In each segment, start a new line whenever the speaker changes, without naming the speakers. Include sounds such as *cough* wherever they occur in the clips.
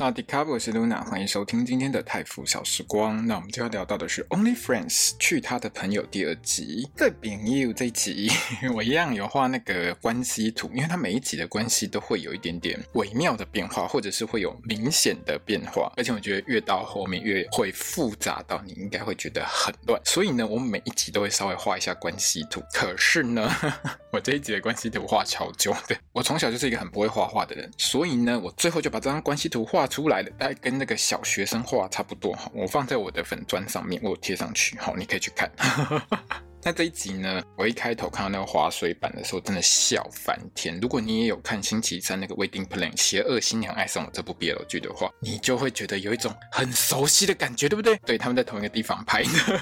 大家好，我是 Luna，欢迎收听今天的泰富小时光。那我们就要聊到的是《Only Friends 去他的朋友》第二集。在《饼 you》这一集，*laughs* 我一样有画那个关系图，因为它每一集的关系都会有一点点微妙的变化，或者是会有明显的变化。而且我觉得越到后面越会复杂到你应该会觉得很乱。所以呢，我每一集都会稍微画一下关系图。可是呢，*laughs* 我这一集的关系图画超久的。我从小就是一个很不会画画的人，所以呢，我最后就把这张关系图画出来了，大概跟那个小学生画差不多哈。我放在我的粉砖上面，我贴上去，好，你可以去看。*laughs* 那这一集呢，我一开头看到那个滑水版的时候，真的笑翻天。如果你也有看星期三那个 Wedding Plan 邪恶新娘爱上我这部 BL 剧的话，你就会觉得有一种很熟悉的感觉，对不对？对，他们在同一个地方拍的。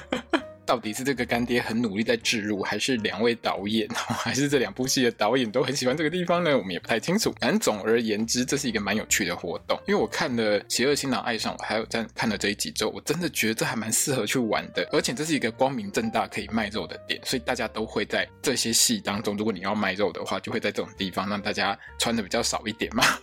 到底是这个干爹很努力在置入，还是两位导演，还是这两部戏的导演都很喜欢这个地方呢？我们也不太清楚。反正总而言之，这是一个蛮有趣的活动。因为我看了《邪恶新郎爱上我》，还有在看了这一集之后，我真的觉得这还蛮适合去玩的。而且这是一个光明正大可以卖肉的点，所以大家都会在这些戏当中，如果你要卖肉的话，就会在这种地方让大家穿的比较少一点嘛。*laughs*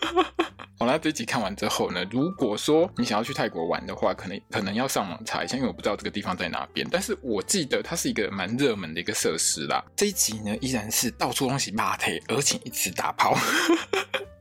好啦，这一集看完之后呢，如果说你想要去泰国玩的话，可能可能要上网查一下，因为我不知道这个地方在哪边。但是我我记得它是一个蛮热门的一个设施啦。这一集呢，依然是到处东西骂他，而且一直打炮。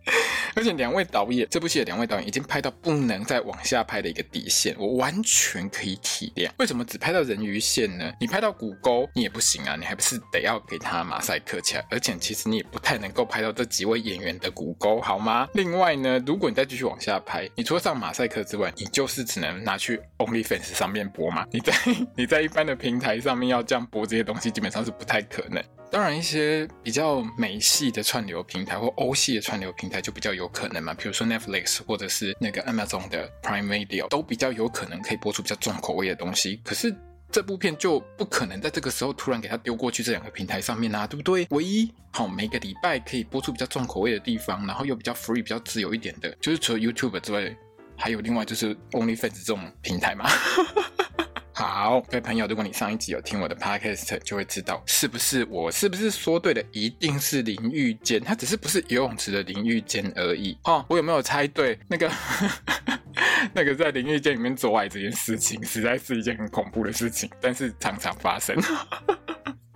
*laughs* 而且两位导演，这部戏的两位导演已经拍到不能再往下拍的一个底线，我完全可以体谅。为什么只拍到人鱼线呢？你拍到骨沟你也不行啊，你还不是得要给他马赛克起来？而且其实你也不太能够拍到这几位演员的骨沟，好吗？另外呢，如果你再继续往下拍，你除了上马赛克之外，你就是只能拿去 OnlyFans 上面播嘛。你在 *laughs* 你在一般的平台上面要这样播这些东西，基本上是不太可能。当然，一些比较美系的串流平台或欧系的串流平台就比较有可能嘛，比如说 Netflix 或者是那个 Amazon 的 Prime Video 都比较有可能可以播出比较重口味的东西。可是这部片就不可能在这个时候突然给它丢过去这两个平台上面啊，对不对？唯一好每个礼拜可以播出比较重口味的地方，然后又比较 free、比较自由一点的，就是除了 YouTube 之外，还有另外就是 OnlyFans 这种平台嘛。好，各位朋友，如果你上一集有听我的 podcast，就会知道是不是我是不是说对的，一定是淋浴间，它只是不是游泳池的淋浴间而已。哦，我有没有猜对？那个 *laughs* 那个在淋浴间里面做爱这件事情，实在是一件很恐怖的事情，但是常常发生。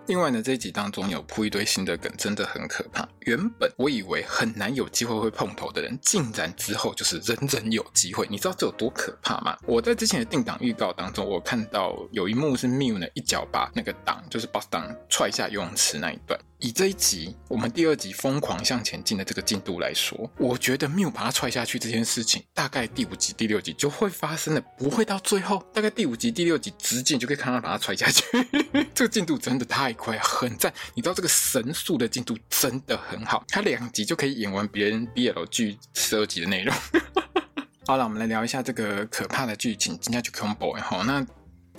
另外呢，这一集当中有铺一堆新的梗，真的很可怕。原本我以为很难有机会会碰头的人，竟然之后就是人人有机会。你知道这有多可怕吗？我在之前的定档预告当中，我看到有一幕是 Miu 呢一脚把那个档，就是 boss 档踹下游泳池那一段。以这一集我们第二集疯狂向前进的这个进度来说，我觉得 Miu 把他踹下去这件事情，大概第五集、第六集就会发生了，不会到最后。大概第五集、第六集直接就可以看到把他踹下去，*laughs* 这个进度真的太快，很赞。你知道这个神速的进度真的很很好，他两集就可以演完别人 BL 剧十二集的内容。*laughs* 好了，我们来聊一下这个可怕的剧情，今天就 combo 哈那。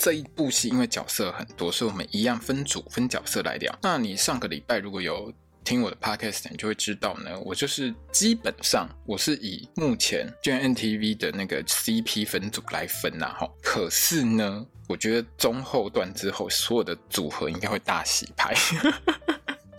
这一部戏因为角色很多，所以我们一样分组分角色来聊。那你上个礼拜如果有听我的 podcast，你就会知道呢，我就是基本上我是以目前 GMMTV 的那个 CP 分组来分呐哈。可是呢，我觉得中后段之后，所有的组合应该会大洗牌。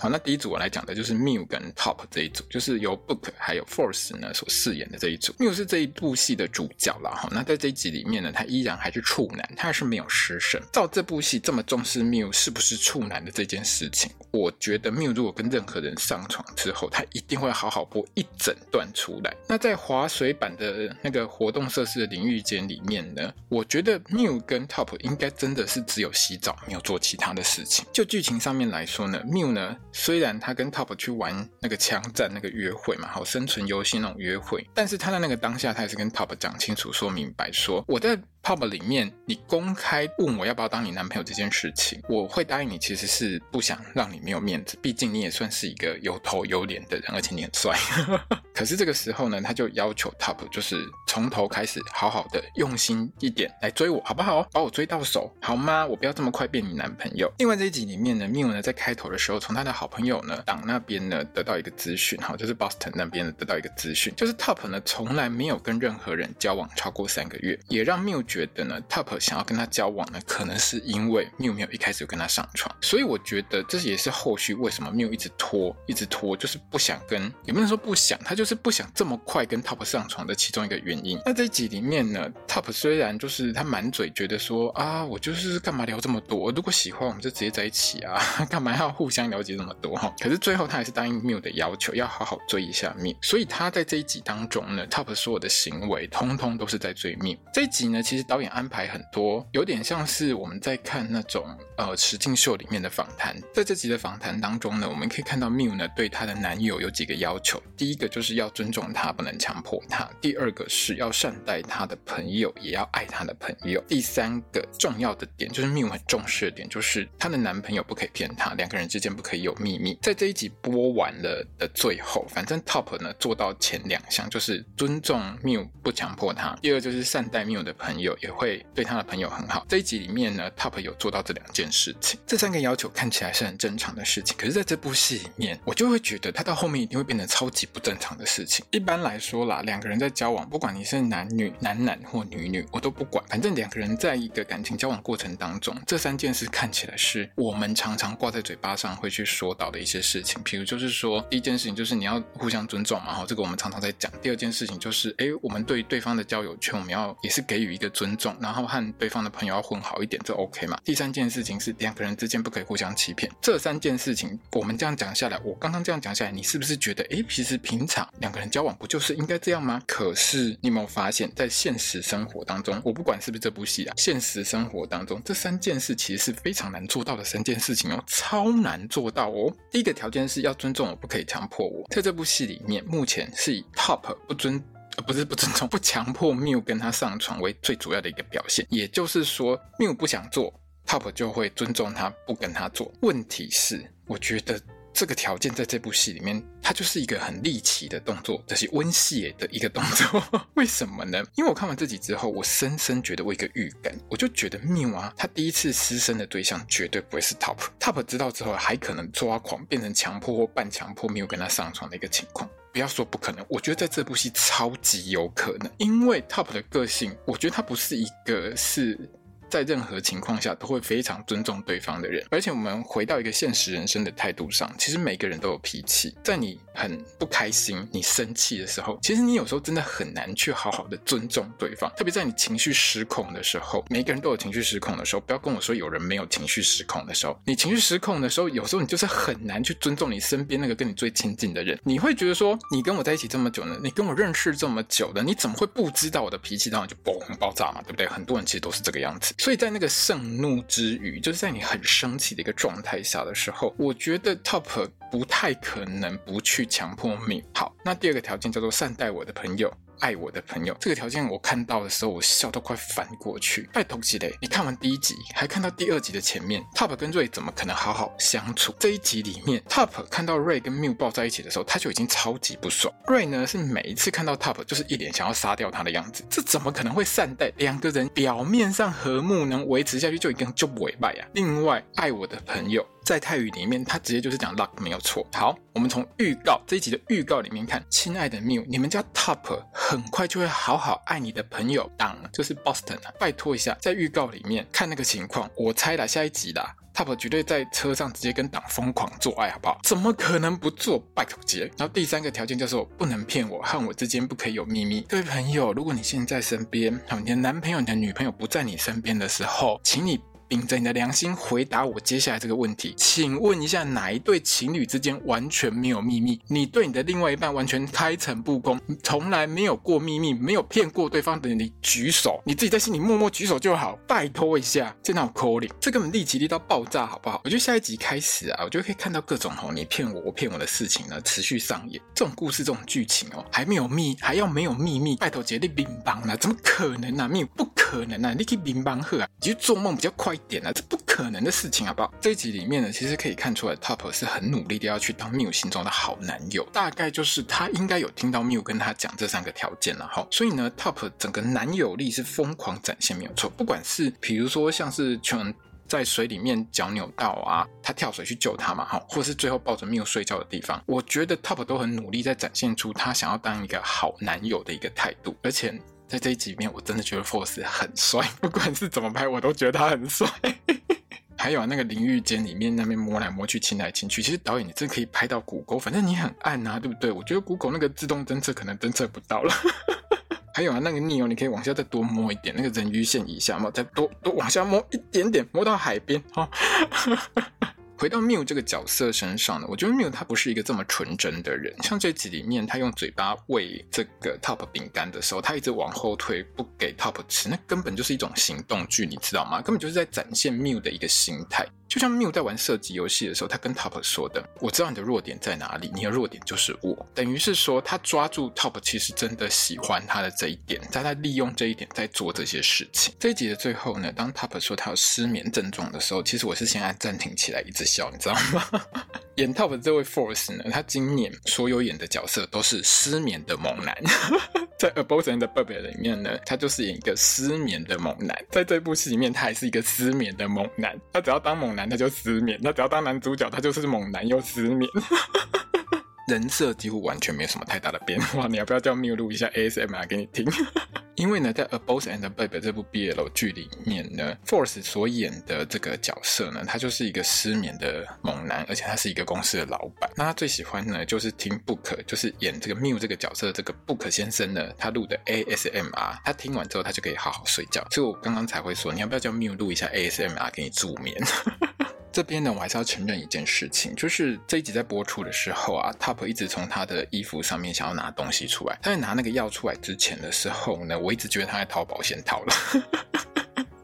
好，那第一组我来讲的就是 Miu 跟 Top 这一组，就是由 Book 还有 Force 呢所饰演的这一组。Miu 是这一部戏的主角啦，哈。那在这一集里面呢，他依然还是处男，他还是没有失身。照这部戏这么重视 Miu 是不是处男的这件事情，我觉得 Miu 如果跟任何人上床之后，他一定会好好播一整段出来。那在滑水板的那个活动设施的淋浴间里面呢，我觉得 Miu 跟 Top 应该真的是只有洗澡，没有做其他的事情。就剧情上面来说呢，Miu 呢。虽然他跟 Top 去玩那个枪战那个约会嘛，好生存游戏那种约会，但是他在那个当下，他也是跟 Top 讲清楚、说明白，说我在 Pub 里面，你公开问我要不要当你男朋友这件事情，我会答应你，其实是不想让你没有面子，毕竟你也算是一个有头有脸的人，而且你很帅。*laughs* 可是这个时候呢，他就要求 Top 就是从头开始，好好的用心一点来追我，好不好？把我追到手，好吗？我不要这么快变你男朋友。另外这一集里面呢，Mew 呢在开头的时候，从他的好朋友呢党那边呢得到一个资讯，哈，就是 Boston 那边得到一个资讯，就是 Top 呢从来没有跟任何人交往超过三个月，也让 Mew 觉得呢 Top 想要跟他交往呢，可能是因为 Mew 没有一开始就跟他上床，所以我觉得这也是后续为什么 Mew 一直拖，一直拖，就是不想跟，也不能说不想，他就是不想这么快跟 Top 上床的其中一个原因。那这一集里面呢，Top 虽然就是他满嘴觉得说啊，我就是干嘛聊这么多，如果喜欢我们就直接在一起啊，*laughs* 干嘛要互相了解这么多哈？可是最后他还是答应 Mew 的要求，要好好追一下缪。所以他在这一集当中呢，Top 所有的行为通通都是在追缪。这一集呢，其实导演安排很多，有点像是我们在看那种呃实境秀里面的访谈。在这集的访谈当中呢，我们可以看到 Mew 呢对她的男友有几个要求，第一个就是要尊重他，不能强迫他；第二个是要善待他的朋友，也要爱他的朋友；第三个重要的点就是 Mew 很重视的点，就是她的男朋友不可以骗她，两个人之间不可以有秘密。在这一集播完了的最后，反正 Top 呢做到前两项，就是尊重 Mew，不强迫他；第二就是善待 Mew 的朋友，也会对他的朋友很好。这一集里面呢，Top 有做到这两件事情。这三个要求看起来是很正常的事情，可是在这部戏里面，我就会觉得他到后面一定会变得超级不正常的事情。一般来说啦，两个人在交往，不管你是男女、男男或女女，我都不管，反正两个人在一个感情交往过程当中，这三件事看起来是我们常常挂在嘴巴上会去说到的一些事情。比如就是说，第一件事情就是你要互相尊重嘛，哈，这个我们常常在讲。第二件事情就是，哎，我们对对方的交友圈，我们要也是给予一个尊重，然后和对方的朋友要混好一点，这 OK 嘛？第三件事情是两个人之间不可以互相欺骗。这三件事情我们这样讲下来，我刚刚这样讲下来，你是不是觉得，哎，其实平常两个人交往不就是应该这样吗？可是你有没有发现，在现实生活当中，我不管是不是这部戏啊，现实生活当中这三件事其实是非常难做到的三件事情哦，超难做到哦。第一个条件是要尊重我，不可以强迫我。在这部戏里面，目前是以 Top 不尊，呃，不是不尊重，*laughs* 不强迫 Mew 跟他上床为最主要的一个表现。也就是说，Mew 不想做，Top 就会尊重他，不跟他做。问题是，我觉得。这个条件在这部戏里面，它就是一个很离奇的动作，这是温戏的一个动作。*laughs* 为什么呢？因为我看完这集之后，我深深觉得我一个预感，我就觉得 Mew 啊，他第一次失身的对象绝对不会是 Top。Top 知道之后，还可能抓狂，变成强迫或半强迫没有跟他上床的一个情况。不要说不可能，我觉得在这部戏超级有可能，因为 Top 的个性，我觉得他不是一个是。在任何情况下都会非常尊重对方的人，而且我们回到一个现实人生的态度上，其实每个人都有脾气。在你很不开心、你生气的时候，其实你有时候真的很难去好好的尊重对方。特别在你情绪失控的时候，每个人都有情绪失控的时候。不要跟我说有人没有情绪失控的时候。你情绪失控的时候，有时候你就是很难去尊重你身边那个跟你最亲近的人。你会觉得说，你跟我在一起这么久呢，你跟我认识这么久了，你怎么会不知道我的脾气？当然后就嘣爆炸嘛，对不对？很多人其实都是这个样子。所以在那个盛怒之余，就是在你很生气的一个状态下的时候，我觉得 Top 不太可能不去强迫 me。好，那第二个条件叫做善待我的朋友。爱我的朋友，这个条件我看到的时候，我笑到快翻过去。拜托几雷，你看完第一集，还看到第二集的前面，Top 跟 Ray 怎么可能好好相处？这一集里面，Top 看到 Ray 跟 Mew 抱在一起的时候，他就已经超级不爽。Ray 呢，是每一次看到 Top 就是一脸想要杀掉他的样子，这怎么可能会善待？两个人表面上和睦能维持下去，就一个就不委败呀。另外，爱我的朋友。在泰语里面，他直接就是讲 luck 没有错。好，我们从预告这一集的预告里面看，亲爱的 Mew，你们家 Top 很快就会好好爱你的朋友，当就是 Boston 啊，拜托一下，在预告里面看那个情况，我猜啦下一集啦，Top 绝对在车上直接跟党疯狂做爱，好不好？怎么可能不做？拜托姐。然后第三个条件就是不能骗我，和我之间不可以有秘密。各位朋友，如果你现在身边，你的男朋友、你的女朋友不在你身边的时候，请你。秉着你的良心回答我接下来这个问题，请问一下，哪一对情侣之间完全没有秘密？你对你的另外一半完全开诚布公，从来没有过秘密，没有骗过对方的，你举手，你自己在心里默默举手就好。拜托一下，这哪有 calling？这根本立即力到爆炸，好不好？我觉得下一集开始啊，我就可以看到各种哦，你骗我，我骗我的事情呢，持续上演。这种故事，这种剧情哦，还没有秘，还要没有秘密？拜托，绝对冰棒了，怎么可能啊？没有，不可。能啊，你可以明帮喝啊，你就做梦比较快点啊，这不可能的事情好不好？这一集里面呢，其实可以看出来，Top 是很努力的要去当 Miu 心中的好男友，大概就是他应该有听到 Miu 跟他讲这三个条件了哈，所以呢，Top 整个男友力是疯狂展现没有错，不管是比如说像是全。在水里面脚扭到啊，他跳水去救他嘛，哈，或是最后抱着 Miu 睡觉的地方，我觉得 Top 都很努力在展现出他想要当一个好男友的一个态度。而且在这一集里面，我真的觉得 Force *laughs* 很帅，不管是怎么拍，我都觉得他很帅。*laughs* 还有啊，那个淋浴间里面那边摸来摸去、亲来亲去，其实导演你真可以拍到骨沟，反正你很暗啊，对不对？我觉得谷口那个自动侦测可能侦测不到了。*laughs* 还有啊，那个 Neo，你可以往下再多摸一点，那个人鱼线以下嘛，再多多往下摸一点点，摸到海边。哈、哦，回到 Miu 这个角色身上呢，我觉得 Miu 他不是一个这么纯真的人。像这集里面，他用嘴巴喂这个 Top 饼干的时候，他一直往后退，不给 Top 吃，那根本就是一种行动剧，你知道吗？根本就是在展现 Miu 的一个心态。就像 Miu 在玩射击游戏的时候，他跟 Top 说的：“我知道你的弱点在哪里，你的弱点就是我。”等于是说，他抓住 Top 其实真的喜欢他的这一点，他在利用这一点在做这些事情。这一集的最后呢，当 Top 说他有失眠症状的时候，其实我是先按暂停起来一直笑，你知道吗？*laughs* 演 Top 的这位 Force 呢，他今年所有演的角色都是失眠的猛男。*laughs* 在《Above and Below》里面呢，他就是演一个失眠的猛男。在这部戏里面，他还是一个失眠的猛男。他只要当猛男，他就失眠；他只要当男主角，他就是猛男又失眠。人设几乎完全没有什么太大的变化。你要不要叫 Miu 录一下 ASMR 给你听？*laughs* 因为呢，在《A Boss and a Babe》这部 BL 剧里面呢，Force 所演的这个角色呢，他就是一个失眠的猛男，而且他是一个公司的老板。那他最喜欢呢，就是听 Book，就是演这个 Miu 这个角色这个 Book 先生呢，他录的 ASMR，他听完之后他就可以好好睡觉。所以我刚刚才会说，你要不要叫 Miu 录一下 ASMR 给你助眠？*laughs* 这边呢，我还是要承认一件事情，就是这一集在播出的时候啊，Top 一直从他的衣服上面想要拿东西出来。他在拿那个药出来之前的时候呢，我一直觉得他在掏保险套了。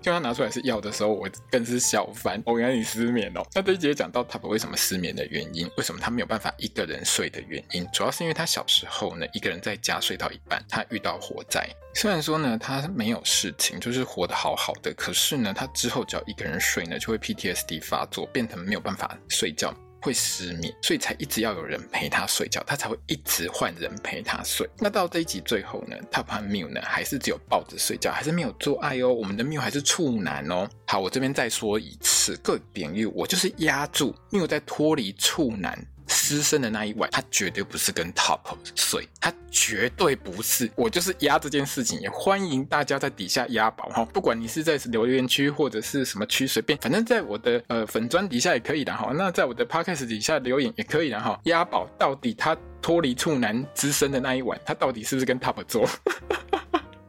就他拿出来是药的时候，我更是笑翻。哦，原来你失眠哦。那这一节讲到他为什么失眠的原因，为什么他没有办法一个人睡的原因，主要是因为他小时候呢，一个人在家睡到一半，他遇到火灾。虽然说呢，他没有事情，就是活得好好的，可是呢，他之后只要一个人睡呢，就会 PTSD 发作，变成没有办法睡觉。会失眠，所以才一直要有人陪他睡觉，他才会一直换人陪他睡。那到这一集最后呢他和缪呢，还是只有抱着睡觉，还是没有做爱哦。我们的缪还是处男哦。好，我这边再说一次，各位朋友，我就是压住缪在脱离处男。失声的那一晚，他绝对不是跟 Top 睡，他绝对不是。我就是压这件事情，也欢迎大家在底下压宝哈，不管你是在留言区或者是什么区，随便，反正在我的呃粉砖底下也可以的哈。那在我的 Podcast 底下留言也可以的哈。压宝到底他脱离处男之身的那一晚，他到底是不是跟 Top 做？*laughs*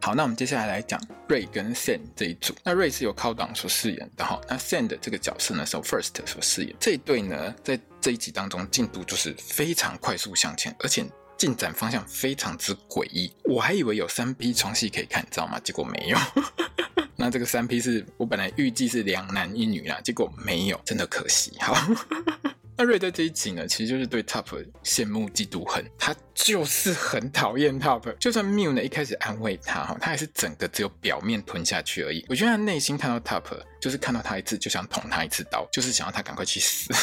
好，那我们接下来来讲瑞跟 Sen 这一组。那瑞是由 c o d o n 所饰演的哈，那 Sen 的这个角色呢是由 First 所饰演。这一对呢，在这一集当中进度就是非常快速向前，而且进展方向非常之诡异。我还以为有三 P 床戏可以看，你知道吗？结果没有。*laughs* 那这个三 P 是我本来预计是两男一女啦，结果没有，真的可惜。好。*laughs* 那瑞在这一集呢，其实就是对 Top 羡慕嫉妒恨，他就是很讨厌 Top。就算 Miu 呢一开始安慰他哈，他还是整个只有表面吞下去而已。我觉得他内心看到 Top，就是看到他一次就想捅他一次刀，就是想要他赶快去死。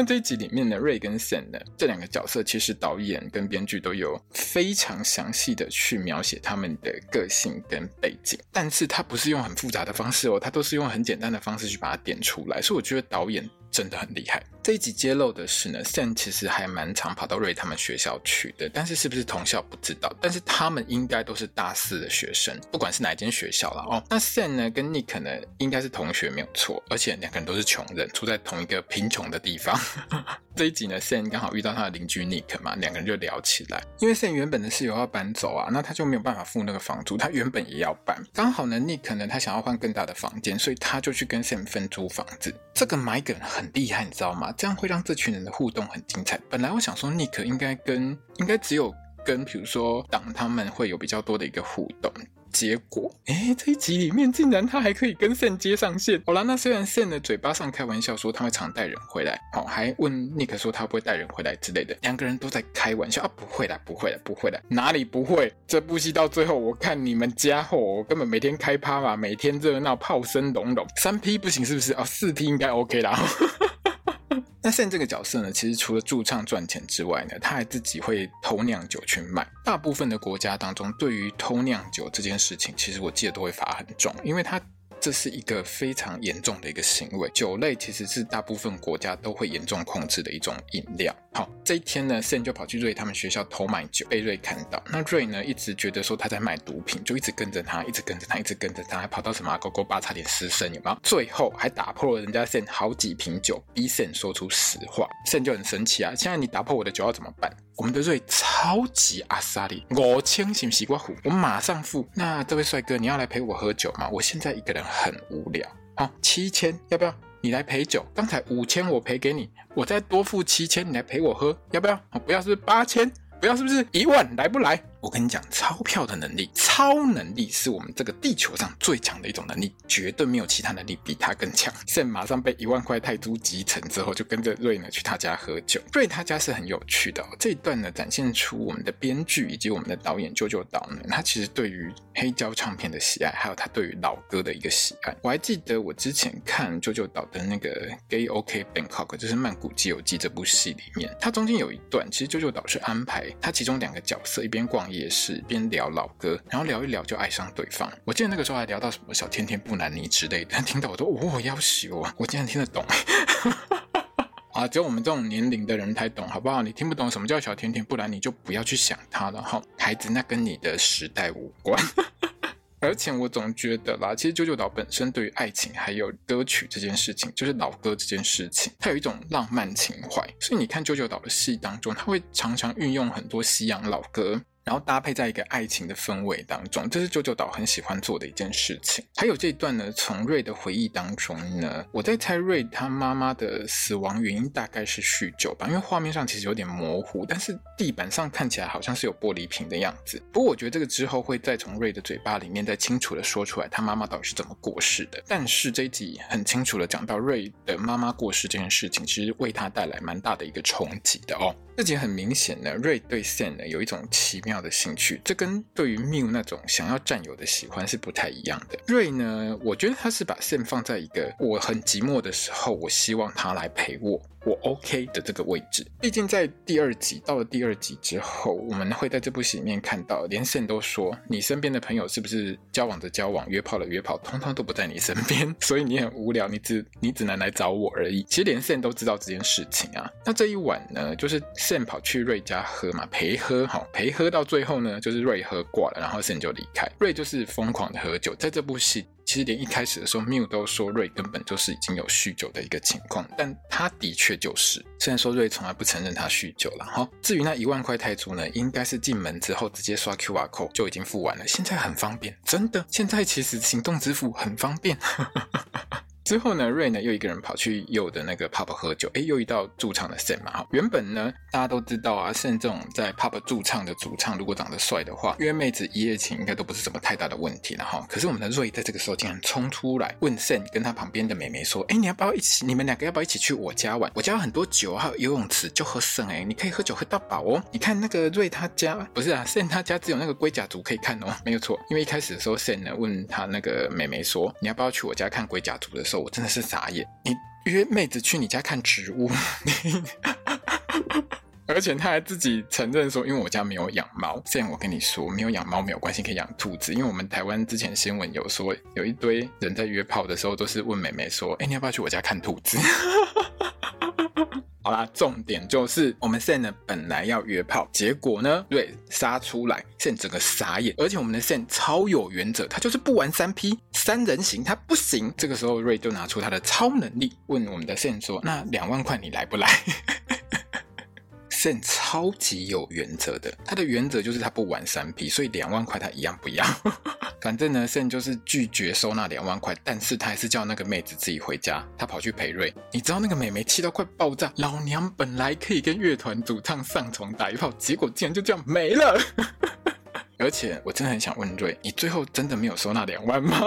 那这一集里面的，瑞跟 Sen 呢这两个角色，其实导演跟编剧都有非常详细的去描写他们的个性跟背景，但是他不是用很复杂的方式哦，他都是用很简单的方式去把它点出来，所以我觉得导演。真的很厉害。这一集揭露的是呢，Sen 其实还蛮常跑到瑞他们学校去的，但是是不是同校不知道。但是他们应该都是大四的学生，不管是哪一间学校了哦。那 Sen 呢跟 Nick 呢应该是同学没有错，而且两个人都是穷人，住在同一个贫穷的地方。*laughs* 这一集呢，Sen 刚好遇到他的邻居 Nick 嘛，两个人就聊起来。因为 Sen 原本的室友要搬走啊，那他就没有办法付那个房租，他原本也要搬。刚好呢，Nick 呢他想要换更大的房间，所以他就去跟 Sen 分租房子。这个买梗很厉害，你知道吗？这样会让这群人的互动很精彩。本来我想说，Nick 应该跟应该只有跟比如说党他们会有比较多的一个互动，结果，哎，这一集里面竟然他还可以跟 Sam 接上线。好啦，那虽然 Sam 的嘴巴上开玩笑说他会常带人回来，好，还问尼克说他不会带人回来之类的，两个人都在开玩笑啊，不会的，不会的，不会的，哪里不会？这部戏到最后，我看你们家伙，我根本每天开趴嘛，每天热闹，炮声隆隆，三 P 不行是不是？哦，四 P 应该 OK 啦。那 Sam 这个角色呢，其实除了驻唱赚钱之外呢，他还自己会偷酿酒去卖。大部分的国家当中，对于偷酿酒这件事情，其实我记得都会罚很重，因为他。这是一个非常严重的一个行为。酒类其实是大部分国家都会严重控制的一种饮料。好，这一天呢，Sam 就跑去瑞他们学校偷买酒，被瑞看到。那瑞呢，一直觉得说他在卖毒品，就一直跟着他，一直跟着他，一直跟着他，还跑到什么勾勾吧，差点失身，有没有？最后还打破了人家 Sam 好几瓶酒，逼 Sam 说出实话。Sam 就很生气啊！现在你打破我的酒要怎么办？我们的瑞超级阿莎力，我清醒西瓜虎，我马上付。那这位帅哥，你要来陪我喝酒吗？我现在一个人很无聊。好，七千，要不要？你来陪酒。刚才五千我赔给你，我再多付七千，你来陪我喝，要不要？我，不要，是不是八千？不要，是不是一万？来不来？我跟你讲，钞票的能力，超能力是我们这个地球上最强的一种能力，绝对没有其他能力比它更强。Sam 马上被一万块泰铢集成之后，就跟着瑞呢去他家喝酒。瑞他家是很有趣的，这一段呢展现出我们的编剧以及我们的导演啾啾岛呢，他其实对于黑胶唱片的喜爱，还有他对于老歌的一个喜爱。我还记得我之前看啾啾岛的那个《Gay OK Bangkok》，就是《曼谷基友记》这部戏里面，它中间有一段，其实啾啾岛是安排他其中两个角色一边逛逛夜市边聊老歌，然后聊一聊就爱上对方。我记得那个时候还聊到什么小甜甜布兰妮之类的，*laughs* 听到我都哦要死我，我竟然听得懂。*laughs* 啊，只有我们这种年龄的人才懂，好不好？你听不懂什么叫小甜甜布兰妮，就不要去想它了哈，孩子，那跟你的时代无关。*laughs* 而且我总觉得啦，其实九九岛本身对于爱情还有歌曲这件事情，就是老歌这件事情，它有一种浪漫情怀。所以你看九九岛的戏当中，它会常常运用很多西洋老歌。然后搭配在一个爱情的氛围当中，这是啾啾岛很喜欢做的一件事情。还有这一段呢，从瑞的回忆当中呢，我在猜瑞他妈妈的死亡原因大概是酗酒吧，因为画面上其实有点模糊，但是地板上看起来好像是有玻璃瓶的样子。不过我觉得这个之后会再从瑞的嘴巴里面再清楚的说出来，他妈妈到底是怎么过世的。但是这一集很清楚的讲到瑞的妈妈过世这件事情，其实为他带来蛮大的一个冲击的哦。这集很明显呢，瑞对 Sam 呢有一种奇妙的兴趣，这跟对于缪那种想要占有的喜欢是不太一样的。瑞呢，我觉得他是把 Sam 放在一个我很寂寞的时候，我希望他来陪我。我 OK 的这个位置，毕竟在第二集到了第二集之后，我们会在这部戏里面看到，连 Sam 都说，你身边的朋友是不是交往的交往、约炮的约炮，通通都不在你身边，*laughs* 所以你很无聊，你只你只能来找我而已。其实连 Sam 都知道这件事情啊。那这一晚呢，就是 Sam 跑去瑞家喝嘛，陪喝，好陪喝到最后呢，就是瑞喝挂了，然后 Sam 就离开。瑞就是疯狂的喝酒，在这部戏。其实连一开始的时候，Miu 都说瑞根本就是已经有酗酒的一个情况，但他的确就是。虽然说瑞从来不承认他酗酒了哈。至于那一万块泰铢呢，应该是进门之后直接刷 QR code 就已经付完了。现在很方便，真的，现在其实行动支付很方便。之后呢，瑞呢又一个人跑去佑的那个 pub 喝酒，诶，又遇到驻唱的 Sam 嘛。原本呢，大家都知道啊，Sam 这种在 pub 驻唱的主唱，如果长得帅的话，约妹子一夜情应该都不是什么太大的问题了哈。可是我们的瑞在这个时候竟然冲出来问 Sam 跟他旁边的美眉说，诶，你要不要一起？你们两个要不要一起去我家玩？我家有很多酒，还有游泳池，就喝剩诶，你可以喝酒喝到饱哦。你看那个瑞他家不是啊，Sam 他家只有那个龟甲族可以看哦，没有错。因为一开始的时候，Sam 呢问他那个美眉说，你要不要去我家看龟甲族的时候，我真的是傻眼。你约妹子去你家看植物，*laughs* 而且他还自己承认说，因为我家没有养猫。虽然我跟你说，没有养猫没有关系，可以养兔子。因为我们台湾之前新闻有说，有一堆人在约炮的时候都是问妹妹说：“哎，你要不要去我家看兔子？” *laughs* 好啦，重点就是我们线呢本来要约炮，结果呢瑞杀出来线整个傻眼。而且我们的线超有原则，他就是不玩三 P 三人行，他不行。这个时候瑞就拿出他的超能力，问我们的线说：“那两万块你来不来？” *laughs* Sam 超级有原则的，他的原则就是他不玩三 P，所以两万块他一样不要。*laughs* 反正呢，Sam 就是拒绝收那两万块，但是他还是叫那个妹子自己回家，他跑去陪瑞。你知道那个妹妹气到快爆炸，老娘本来可以跟乐团主唱上床打一炮，结果竟然就这样没了。*laughs* 而且我真的很想问瑞，你最后真的没有收那两万吗？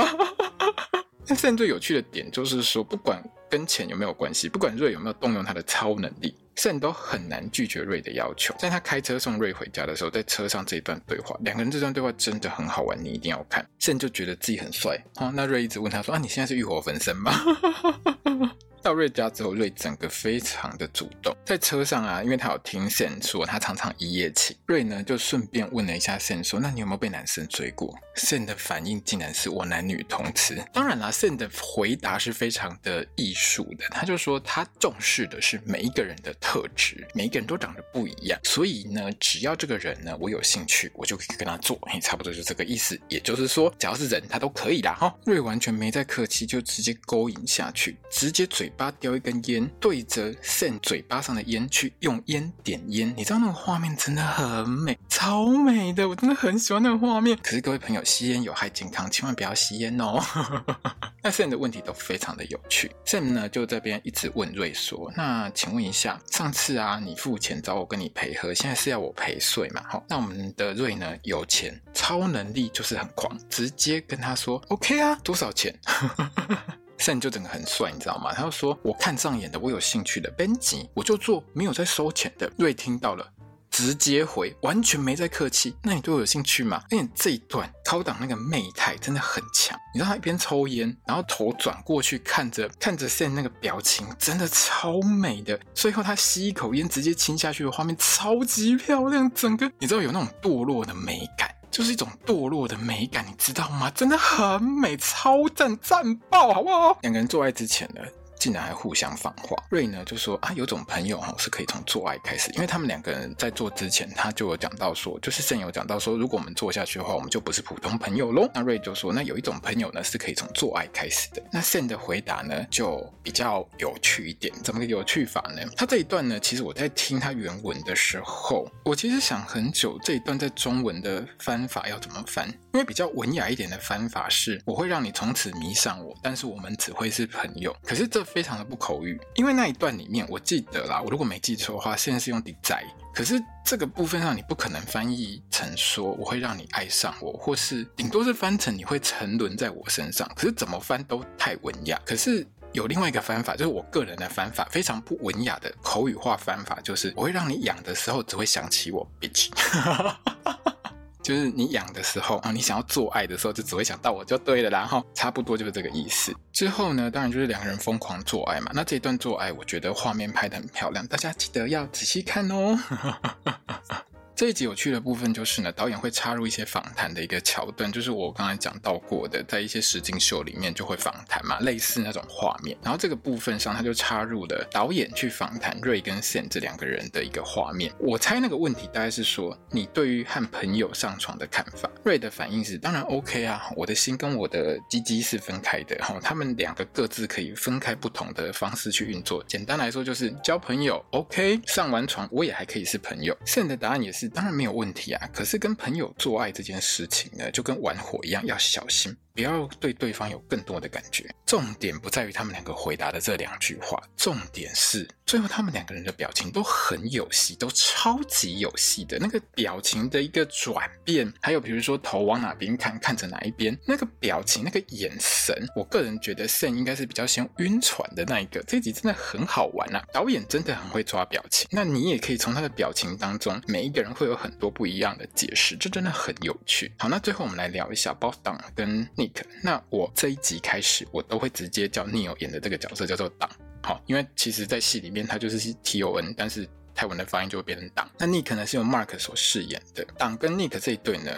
*laughs* 但现在最有趣的点就是说，不管跟钱有没有关系，不管瑞有没有动用他的超能力。甚都很难拒绝瑞的要求。在他开车送瑞回家的时候，在车上这一段对话，两个人这段对话真的很好玩，你一定要看。甚就觉得自己很帅。哦，那瑞一直问他说：“啊，你现在是欲火焚身吗？” *laughs* 到瑞家之后，瑞整个非常的主动，在车上啊，因为他有听 Sam 说他常常一夜情，瑞呢就顺便问了一下 Sam 说：“那你有没有被男生追过？”Sam 的反应竟然是我男女通吃。当然啦，Sam 的回答是非常的艺术的，他就说他重视的是每一个人的特质，每一个人都长得不一样，所以呢，只要这个人呢我有兴趣，我就可以跟他做，嘿，差不多就这个意思。也就是说，只要是人，他都可以啦。哈，瑞完全没再客气，就直接勾引下去，直接嘴。嘴巴叼一根烟，对着 Sam 嘴巴上的烟去用烟点烟，你知道那个画面真的很美，超美的，我真的很喜欢那个画面。可是各位朋友，吸烟有害健康，千万不要吸烟哦。*laughs* 那 Sam 的问题都非常的有趣，Sam 呢就这边一直问瑞说：“那请问一下，上次啊你付钱找我跟你陪喝，现在是要我陪睡嘛？好，那我们的瑞呢有钱，超能力就是很狂，直接跟他说 OK 啊，多少钱？” *laughs* Sam 就整个很帅，你知道吗？他就说：“我看上眼的，我有兴趣的编辑，我就做，没有在收钱的。”瑞听到了，直接回，完全没在客气。那你对我有兴趣吗？因为这一段高档那个媚态真的很强。你知道他一边抽烟，然后头转过去看着看着 Sam 那个表情，真的超美的。最后他吸一口烟，直接亲下去的画面超级漂亮，整个你知道有那种堕落的美感。就是一种堕落的美感，你知道吗？真的很美，超赞，赞爆，好不好？两个人做爱之前呢，竟然还互相放话，瑞呢就说啊，有种朋友哈是可以从做爱开始，因为他们两个人在做之前，他就有讲到说，就是 Sam 有讲到说，如果我们做下去的话，我们就不是普通朋友喽。*laughs* 那瑞就说，那有一种朋友呢是可以从做爱开始的。那慎的回答呢就比较有趣一点，怎么个有趣法呢？他这一段呢，其实我在听他原文的时候，我其实想很久，这一段在中文的翻法要怎么翻？因为比较文雅一点的翻法是，我会让你从此迷上我，但是我们只会是朋友。可是这。非常的不口语，因为那一段里面我记得啦，我如果没记错的话，现在是用 desire，可是这个部分上你不可能翻译成说我会让你爱上我，或是顶多是翻成你会沉沦在我身上，可是怎么翻都太文雅。可是有另外一个翻法，就是我个人的翻法，非常不文雅的口语化翻法，就是我会让你痒的时候只会想起我，bitch。*laughs* 就是你痒的时候啊，你想要做爱的时候，就只会想到我就对了，然后差不多就是这个意思。之后呢，当然就是两个人疯狂做爱嘛。那这一段做爱，我觉得画面拍得很漂亮，大家记得要仔细看哦。*laughs* 这一集有趣的部分就是呢，导演会插入一些访谈的一个桥段，就是我刚才讲到过的，在一些实景秀里面就会访谈嘛，类似那种画面。然后这个部分上，他就插入了导演去访谈瑞跟 Sam 这两个人的一个画面。我猜那个问题大概是说，你对于和朋友上床的看法。瑞的反应是，当然 OK 啊，我的心跟我的鸡鸡是分开的，哈，他们两个各自可以分开不同的方式去运作。简单来说就是交朋友，OK，上完床我也还可以是朋友。Sam 的答案也是。当然没有问题啊，可是跟朋友做爱这件事情呢，就跟玩火一样，要小心。不要对对方有更多的感觉。重点不在于他们两个回答的这两句话，重点是最后他们两个人的表情都很有戏，都超级有戏的。那个表情的一个转变，还有比如说头往哪边看，看着哪一边，那个表情，那个眼神，我个人觉得 Sam 应该是比较先晕船的那一个。这集真的很好玩啊，导演真的很会抓表情。那你也可以从他的表情当中，每一个人会有很多不一样的解释，这真的很有趣。好，那最后我们来聊一下 Boss Don 跟。Nick，那我这一集开始，我都会直接叫 Neil 演的这个角色叫做党，好，因为其实在戏里面他就是 T O N，但是泰文的发音就会变成党。那 Nick 呢是由 Mark 所饰演的，党跟 Nick 这一对呢，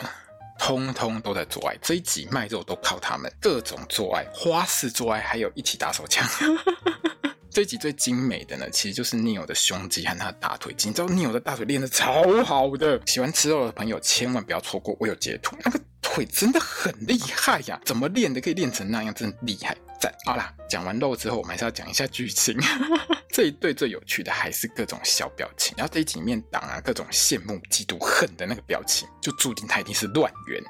通通都在做爱，这一集卖肉都靠他们，各种做爱，花式做爱，还有一起打手枪。*laughs* 这一集最精美的呢，其实就是 Neil 的胸肌和他的大腿肌，你知道 Neil 的大腿练得超好的，喜欢吃肉的朋友千万不要错过，我有截图那个。腿真的很厉害呀！怎么练的可以练成那样？真厉害！赞！好啦，讲完肉之后，我们还是要讲一下剧情。*laughs* 这一对最有趣的还是各种小表情。然后这一集里面党啊，各种羡慕、嫉妒、恨的那个表情，就注定他一定是乱源。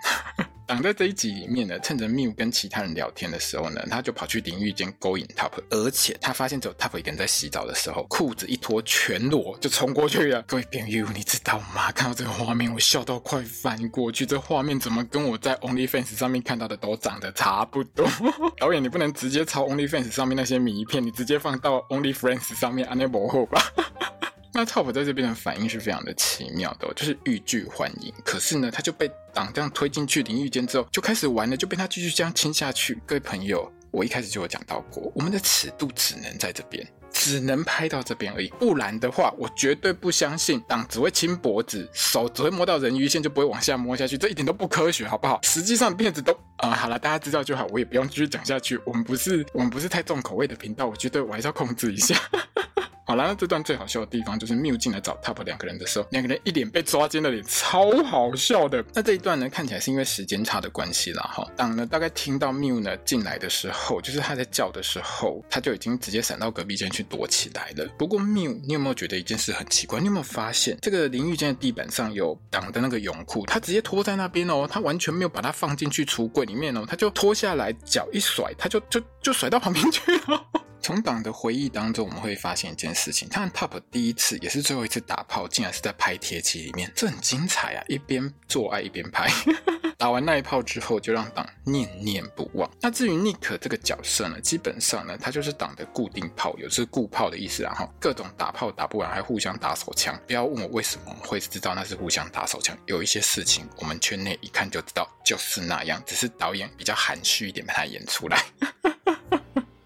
挡在这一集里面呢，趁着 Miu 跟其他人聊天的时候呢，他就跑去淋浴间勾引 Top，而且他发现只有 Top 一个人在洗澡的时候，裤子一脱全裸就冲过去了。*laughs* 各位朋友，你知道吗？看到这个画面，我笑到快翻过去。这画面怎么跟我在 OnlyFans 上面看到的都长得差不多？*laughs* 导演，你不能直接抄 OnlyFans 上面那些迷片，你直接放到 OnlyFriends 上面，安内不好吧？那 Top 在这边的反应是非常的奇妙的，就是欲拒还迎。可是呢，他就被党这样推进去淋浴间之后，就开始玩了，就被他继续这样亲下去。各位朋友，我一开始就有讲到过，我们的尺度只能在这边，只能拍到这边而已。不然的话，我绝对不相信党只会亲脖子，手只会摸到人鱼线，就不会往下摸下去，这一点都不科学，好不好？实际上片子都啊、好了，大家知道就好，我也不用继续讲下去。我们不是我们不是太重口味的频道，我觉得我还是要控制一下。好了，那这段最好笑的地方就是 Miu 进来找 Top 两个人的时候，两个人一脸被抓奸的脸，超好笑的。那这一段呢，看起来是因为时间差的关系啦。哈。党呢，大概听到 Miu 呢进来的时候，就是他在叫的时候，他就已经直接闪到隔壁间去躲起来了。不过 Miu，你有没有觉得一件事很奇怪？你有没有发现这个淋浴间的地板上有党的那个泳裤，他直接拖在那边哦，他完全没有把它放进去橱柜里面哦，他就脱下来，脚一甩，他就就就甩到旁边去了。从党的回忆当中，我们会发现一件事情：他和 Top 第一次也是最后一次打炮，竟然是在拍贴机里面，这很精彩啊！一边做爱一边拍，*laughs* 打完那一炮之后，就让党念念不忘。那至于 Nick 这个角色呢，基本上呢，他就是党的固定炮友，是固炮的意思啊！哈，各种打炮打不完，还互相打手枪。不要问我为什么会知道那是互相打手枪，有一些事情我们圈内一看就知道，就是那样，只是导演比较含蓄一点把它演出来。*laughs*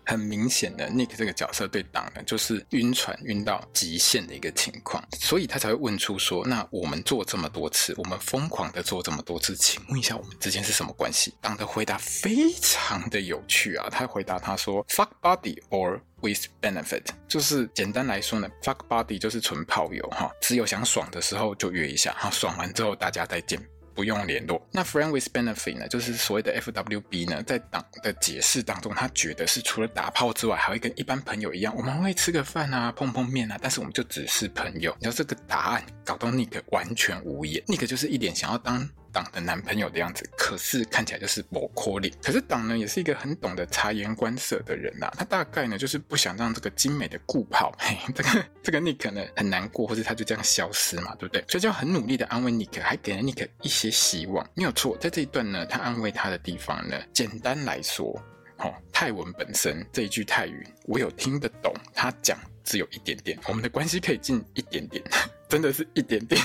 很明显的，Nick 这个角色对党呢，就是晕船晕到极限的一个情况，所以他才会问出说：“那我们做这么多次，我们疯狂的做这么多次，请问一下，我们之间是什么关系？”党的回答非常的有趣啊，他回答他说：“Fuck buddy or with benefit。”就是简单来说呢，Fuck buddy 就是纯炮友哈，只有想爽的时候就约一下，哈，爽完之后大家再见。不用联络。那 friend with benefit 呢，就是所谓的 FWB 呢，在党的解释当中，他觉得是除了打炮之外，还会跟一般朋友一样，我们会吃个饭啊，碰碰面啊，但是我们就只是朋友。你知道这个答案搞到 Nick 完全无言，Nick 就是一脸想要当。党的男朋友的样子，可是看起来就是某颗脸。可是党呢，也是一个很懂得察言观色的人呐、他大概呢，就是不想让这个精美的固炮，嘿，这个这个 nik 呢很难过，或者他就这样消失嘛，对不对？所以就很努力的安慰 nik 还给了 nik 一些希望。没有错，在这一段呢，他安慰他的地方呢，简单来说，哦，泰文本身这一句泰语我有听得懂，他讲只有一点点，我们的关系可以近一点点，*laughs* 真的是一点点。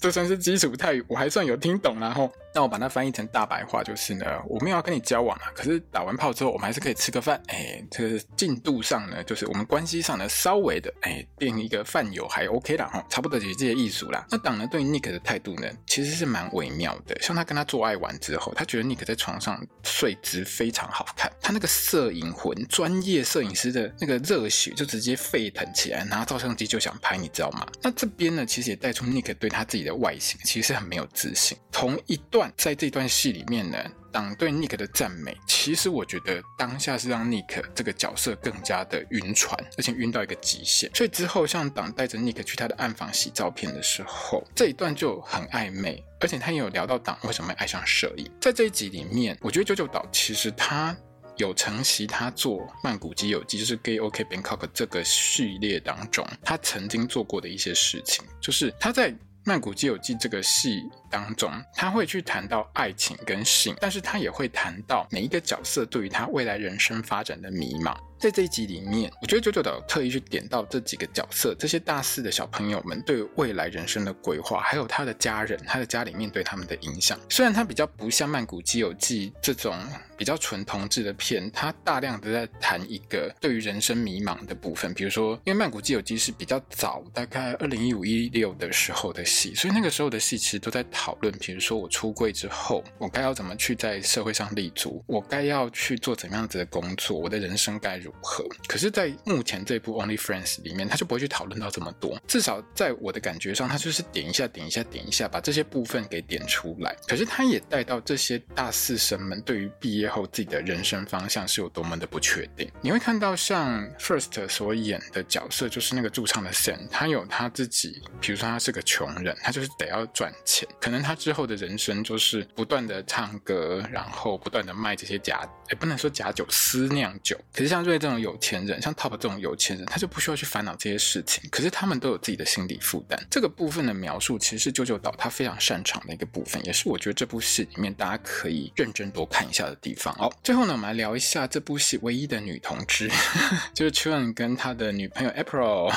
这算是基础泰语，我还算有听懂，然后。那我把它翻译成大白话就是呢，我没有要跟你交往啊，可是打完炮之后，我们还是可以吃个饭。哎，这个进度上呢，就是我们关系上呢，稍微的哎变一个饭友还 OK 啦哈，差不多就是这些艺术啦。那党呢对 Nick 的态度呢，其实是蛮微妙的。像他跟他做爱完之后，他觉得 Nick 在床上睡姿非常好看，他那个摄影魂，专业摄影师的那个热血就直接沸腾起来，拿照相机就想拍，你知道吗？那这边呢，其实也带出 Nick 对他自己的外形其实是很没有自信。同一段。在这段戏里面呢，党对 Nick 的赞美，其实我觉得当下是让 Nick 这个角色更加的晕船，而且晕到一个极限。所以之后，像党带着 Nick 去他的暗房洗照片的时候，这一段就很暧昧，而且他也有聊到党为什么会爱上摄影。在这一集里面，我觉得九九岛其实他有承袭他做《曼谷基友记》就是 Gay OK Bangkok 这个系列当中，他曾经做过的一些事情，就是他在。《曼谷基友记》这个戏当中，他会去谈到爱情跟性，但是他也会谈到每一个角色对于他未来人生发展的迷茫。在这一集里面，我觉得九九岛特意去点到这几个角色，这些大四的小朋友们对未来人生的规划，还有他的家人，他的家里面对他们的影响。虽然他比较不像《曼谷基友记》这种比较纯同志的片，他大量的在谈一个对于人生迷茫的部分。比如说，因为《曼谷基友记》是比较早，大概二零一五一六的时候的戏，所以那个时候的戏其实都在讨论，比如说我出柜之后，我该要怎么去在社会上立足，我该要去做怎么样子的工作，我的人生该如何。可是，在目前这部《Only Friends》里面，他就不会去讨论到这么多。至少在我的感觉上，他就是点一下、点一下、点一下，把这些部分给点出来。可是，他也带到这些大四生们对于毕业后自己的人生方向是有多么的不确定。你会看到，像 First 所演的角色，就是那个驻唱的 Sam，他有他自己，比如说他是个穷人，他就是得要赚钱。可可能他之后的人生就是不断的唱歌，然后不断的卖这些假，也不能说假酒，私酿酒。可是像瑞这种有钱人，像 Top 这种有钱人，他就不需要去烦恼这些事情。可是他们都有自己的心理负担。这个部分的描述，其实是九九岛他非常擅长的一个部分，也是我觉得这部戏里面大家可以认真多看一下的地方。哦，最后呢，我们来聊一下这部戏唯一的女同志，*laughs* 就是 Cheon 跟他的女朋友 April。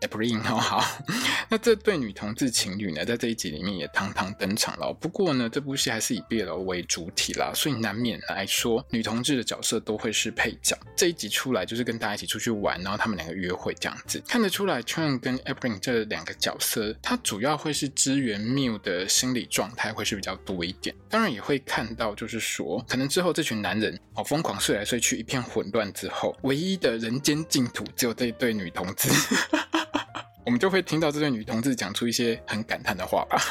April 哦，好，*laughs* 那这对女同志情侣呢，在这一集里面也堂堂登场了。不过呢，这部戏还是以 BL 为主体啦，所以难免来说，女同志的角色都会是配角。这一集出来就是跟大家一起出去玩，然后他们两个约会这样子，看得出来 c h a n 跟 April 这两个角色，他主要会是支援 Miu 的心理状态会是比较多一点。当然也会看到，就是说，可能之后这群男人哦疯狂睡来睡去，一片混乱之后，唯一的人间净土只有这一对女同志。*laughs* *laughs* 我们就会听到这对女同志讲出一些很感叹的话吧。*laughs*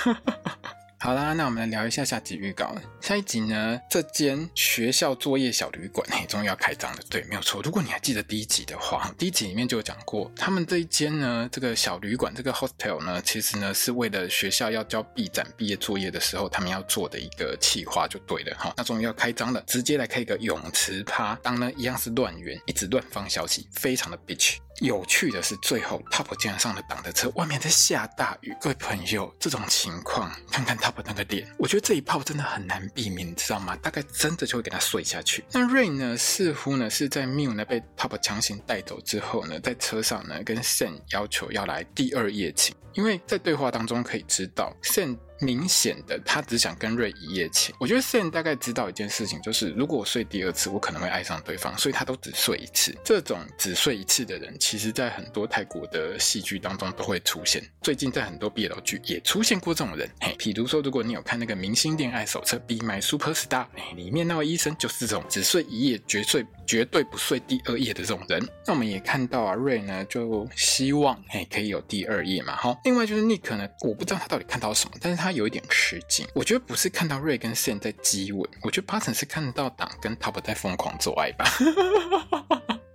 好啦，那我们来聊一下下集预告。下一集呢，这间学校作业小旅馆嘿，终于要开张了。对，没有错。如果你还记得第一集的话，第一集里面就有讲过，他们这一间呢，这个小旅馆这个 hostel 呢，其实呢是为了学校要交毕展毕业作业的时候，他们要做的一个企划，就对了哈。那终于要开张了，直接来开一个泳池趴，当呢一样是乱源，一直乱放消息，非常的 bitch。有趣的是，最后 Top 竟然上了党的车，外面在下大雨。各位朋友，这种情况，看看 Top 那个脸，我觉得这一炮真的很难避免，你知道吗？大概真的就会给他睡下去。那 Ray 呢，似乎呢是在 Miu 呢被 Top 强行带走之后呢，在车上呢跟 Sen 要求要来第二夜情，因为在对话当中可以知道 Sen。明显的，他只想跟瑞一夜情。我觉得 Sen 大概知道一件事情，就是如果我睡第二次，我可能会爱上对方，所以他都只睡一次。这种只睡一次的人，其实在很多泰国的戏剧当中都会出现。最近在很多 BL 剧也出现过这种人。嘿，比如说，如果你有看那个《明星恋爱手册》Be My Superstar，里面那位医生就是这种只睡一夜绝睡。绝对不睡第二夜的这种人，那我们也看到啊，瑞呢就希望哎可以有第二夜嘛，哈。另外就是 Nick 呢，我不知道他到底看到什么，但是他他有一点吃惊。我觉得不是看到瑞跟线在激吻，我觉得八成是看到党跟 Top 在疯狂做爱吧。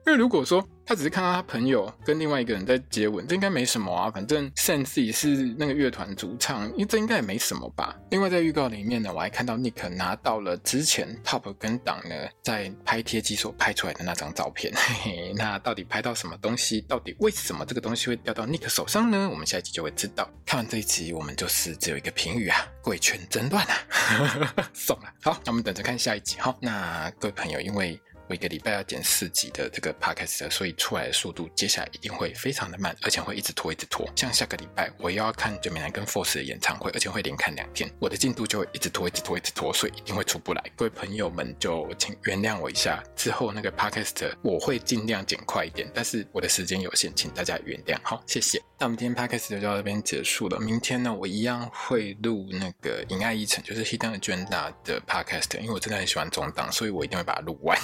因为如果说他只是看到他朋友跟另外一个人在接吻，这应该没什么啊。反正 Sen 自己是那个乐团主唱，因为这应该也没什么吧。另外在预告里面呢，我还看到 Nick 拿到了之前 Top 跟党呢在拍贴机所拍出来的那张照片。嘿嘿，那到底拍到什么东西？到底为什么这个东西会掉到 Nick 手上呢？我们下一集就会知道。看完这一集，我们就是只有一个评语啊：贵圈真乱啊！*laughs* 送了。好，那我们等着看下一集。好，那各位朋友，因为。我一个礼拜要剪四集的这个 podcast，所以出来的速度接下来一定会非常的慢，而且会一直拖，一直拖。像下个礼拜我又要看 Gemini 跟 Force 的演唱会，而且会连看两天，我的进度就会一直拖，一直拖，一直拖，所以一定会出不来。各位朋友们就请原谅我一下，之后那个 podcast 我会尽量剪快一点，但是我的时间有限，请大家原谅。好，谢谢。那我们今天 podcast 就到这边结束了。明天呢，我一样会录那个《银爱一城》，就是 Hidden Agenda 的 podcast，因为我真的很喜欢中档，所以我一定会把它录完。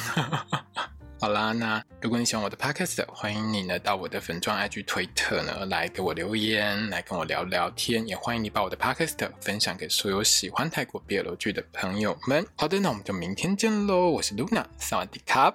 *laughs* 好啦，那如果你喜欢我的 podcast，欢迎你呢到我的粉钻 IG 推特呢来给我留言，来跟我聊聊天，也欢迎你把我的 podcast 分享给所有喜欢泰国 BL 剧的朋友们。好的，那我们就明天见喽，我是 Luna，萨瓦迪卡。